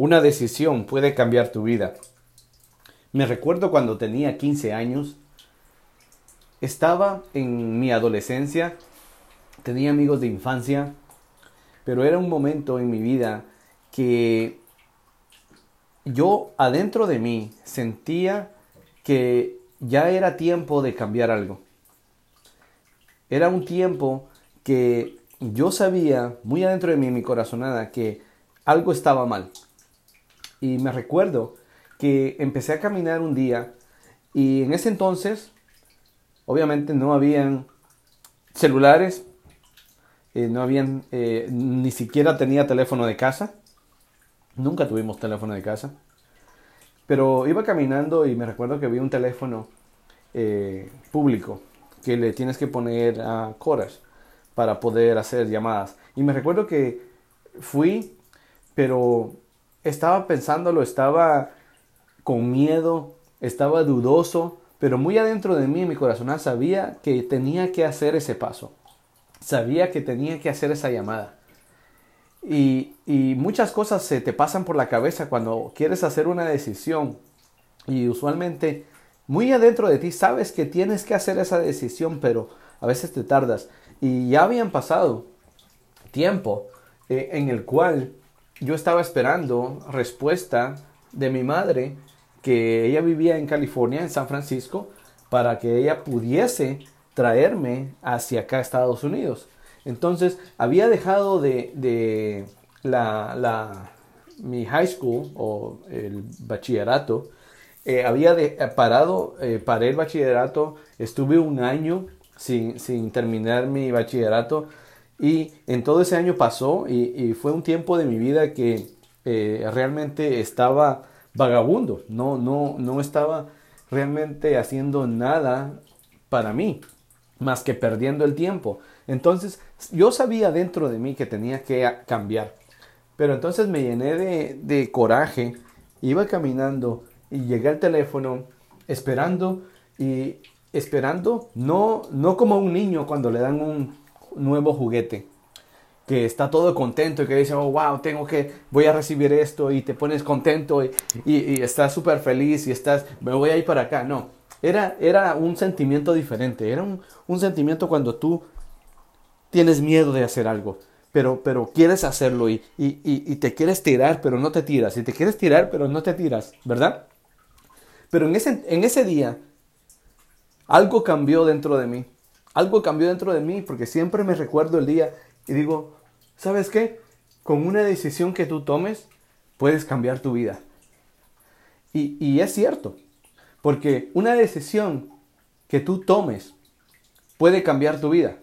Una decisión puede cambiar tu vida. Me recuerdo cuando tenía 15 años, estaba en mi adolescencia, tenía amigos de infancia, pero era un momento en mi vida que yo adentro de mí sentía que ya era tiempo de cambiar algo. Era un tiempo que yo sabía muy adentro de mí, mi corazonada, que algo estaba mal. Y me recuerdo que empecé a caminar un día y en ese entonces, obviamente no habían celulares, eh, no habían, eh, ni siquiera tenía teléfono de casa. Nunca tuvimos teléfono de casa. Pero iba caminando y me recuerdo que vi un teléfono eh, público que le tienes que poner a coras para poder hacer llamadas. Y me recuerdo que fui, pero estaba pensándolo, estaba con miedo, estaba dudoso, pero muy adentro de mí, mi corazón, sabía que tenía que hacer ese paso. Sabía que tenía que hacer esa llamada. Y, y, muchas cosas se te pasan por la cabeza cuando quieres hacer una decisión. Y usualmente, muy adentro de ti, sabes que tienes que hacer esa decisión, pero a veces te tardas. Y ya habían pasado tiempo eh, en el cual yo estaba esperando respuesta de mi madre, que ella vivía en California, en San Francisco, para que ella pudiese traerme hacia acá Estados Unidos. Entonces, había dejado de, de la, la, mi high school o el bachillerato, eh, había de, parado, eh, paré el bachillerato, estuve un año sin, sin terminar mi bachillerato y en todo ese año pasó y, fue un tiempo de mi vida que eh, realmente estaba vagabundo, no, no, no estaba realmente haciendo nada para mí, más que perdiendo el tiempo. Entonces yo sabía dentro de mí que tenía que cambiar. Pero entonces me llené de, de coraje, iba caminando y llegué al teléfono esperando y esperando, no, no como un niño cuando le dan un nuevo juguete, que está todo contento y que dice, oh, wow, tengo que, voy a recibir esto y te pones contento y, y, estás súper feliz y estás, me voy a ir para acá. No, era, era un sentimiento diferente, era un, un sentimiento cuando tú tienes miedo de hacer algo. Pero, pero quieres hacerlo y, y, y te quieres tirar, pero no te tiras. Y te quieres tirar, pero no te tiras, ¿verdad? Pero en ese, en ese día, algo cambió dentro de mí. Algo cambió dentro de mí porque siempre me recuerdo el día y digo, ¿sabes qué? Con una decisión que tú tomes, puedes cambiar tu vida. Y, y es cierto, porque una decisión que tú tomes puede cambiar tu vida.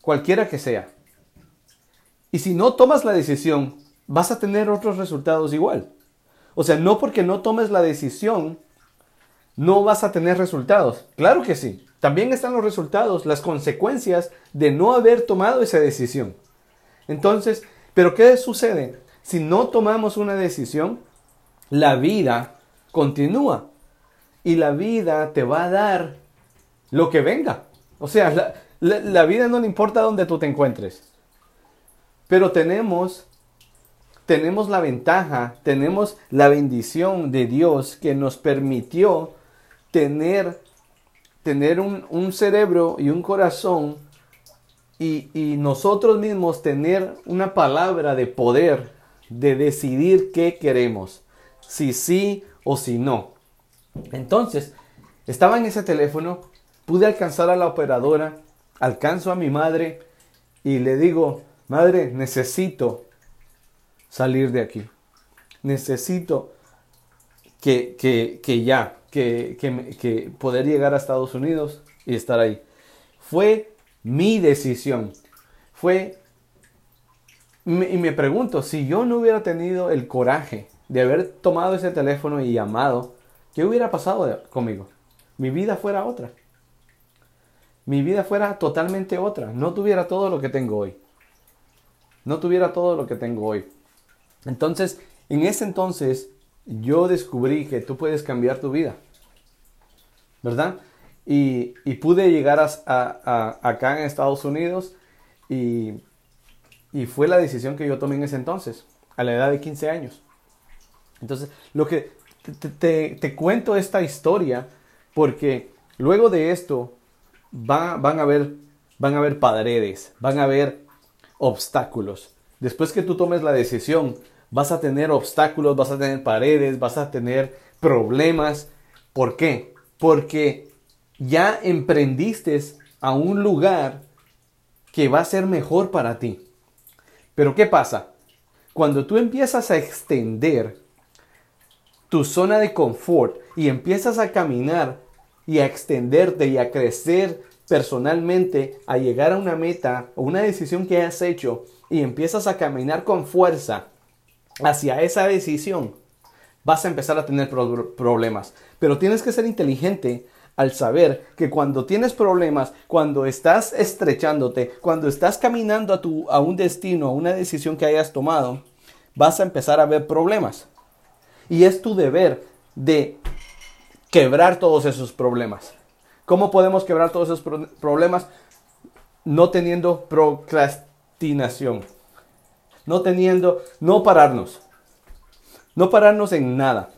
Cualquiera que sea. Y si no tomas la decisión, vas a tener otros resultados igual. O sea, no porque no tomes la decisión no vas a tener resultados. Claro que sí. También están los resultados, las consecuencias de no haber tomado esa decisión. Entonces, ¿pero qué sucede? Si no tomamos una decisión, la vida continúa. Y la vida te va a dar lo que venga. O sea, la, la vida no le importa dónde tú te encuentres. Pero tenemos tenemos la ventaja, tenemos la bendición de Dios que nos permitió tener, tener un, cerebro y un corazón y, y, nosotros mismos tener una palabra de poder de decidir qué queremos, si sí o si no. Entonces, estaba en ese teléfono, pude alcanzar a la operadora, alcanzo a mi madre y le digo, madre, necesito salir de aquí. Necesito que, que, que ya, que, poder llegar a Estados Unidos y estar ahí. Fue mi decisión. Fue... Y me pregunto, si yo no hubiera tenido el coraje de haber tomado ese teléfono y llamado, ¿qué hubiera pasado conmigo? Mi vida fuera otra. Mi vida fuera totalmente otra. No tuviera todo lo que tengo hoy. No tuviera todo lo que tengo hoy. Entonces, en ese entonces, yo descubrí que tú puedes cambiar tu vida. ¿Verdad? Y, pude llegar a, acá en Estados Unidos y, fue la decisión que yo tomé en ese entonces. a la edad de 15 años. Entonces, lo que te, cuento esta historia porque luego de esto van, a haber, van a haber paredes, van a haber obstáculos. Después que tú tomes la decisión, vas a tener obstáculos, vas a tener paredes, vas a tener problemas. ¿Por qué? Porque ya emprendiste a un lugar que va a ser mejor para ti. Pero ¿qué pasa? Cuando tú empiezas a extender tu zona de confort y empiezas a caminar y a extenderte y a crecer personalmente, a llegar a una meta o una decisión que has hecho y empiezas a caminar con fuerza hacia esa decisión, vas a empezar a tener problemas. Pero tienes que ser inteligente al saber que cuando tienes problemas, cuando estás estrechándote, cuando estás caminando a, tu, a un destino, a una decisión que hayas tomado, vas a empezar a ver problemas. Y es tu deber de quebrar todos esos problemas. ¿Cómo podemos quebrar todos esos problemas? No teniendo procrastinación. No teniendo, no pararnos. No pararnos en nada.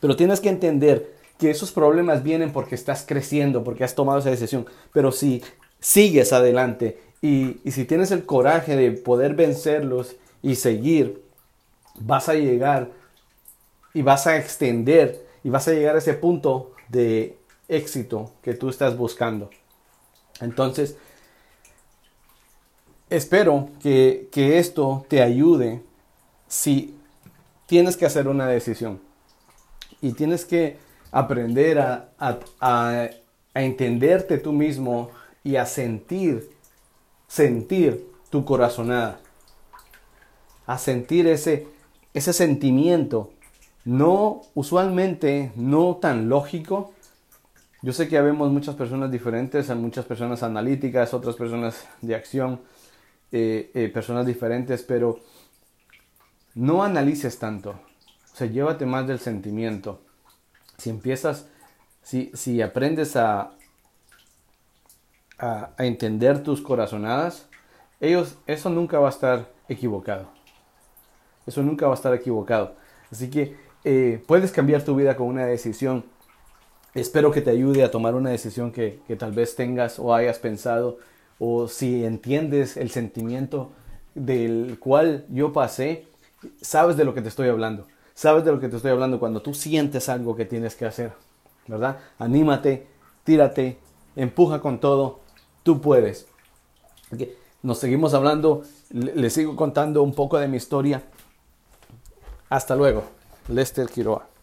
Pero tienes que entender que esos problemas vienen porque estás creciendo, porque has tomado esa decisión. Pero si sigues adelante y, y si tienes el coraje de poder vencerlos y seguir, vas a llegar y vas a extender y vas a llegar a ese punto de éxito que tú estás buscando. Entonces, espero que, esto te ayude si tienes que hacer una decisión. Y tienes que aprender a, a, entenderte tú mismo y a sentir, sentir tu corazonada, a sentir ese, ese sentimiento. No usualmente no tan lógico. Yo sé que habemos muchas personas diferentes, hay muchas personas analíticas, otras personas de acción, eh, eh, personas diferentes, pero no analices tanto. O sea, llévate más del sentimiento. Si empiezas, si, si aprendes a, a, entender tus corazonadas, ellos, eso nunca va a estar equivocado. Eso nunca va a estar equivocado. Así que eh, puedes cambiar tu vida con una decisión. Espero que te ayude a tomar una decisión que, que tal vez tengas o hayas pensado o si entiendes el sentimiento del cual yo pasé, sabes de lo que te estoy hablando. Sabes de lo que te estoy hablando cuando tú sientes algo que tienes que hacer, ¿verdad? Anímate, tírate, empuja con todo, tú puedes. Nos seguimos hablando, les sigo contando un poco de mi historia. Hasta luego. Lester Quiroa.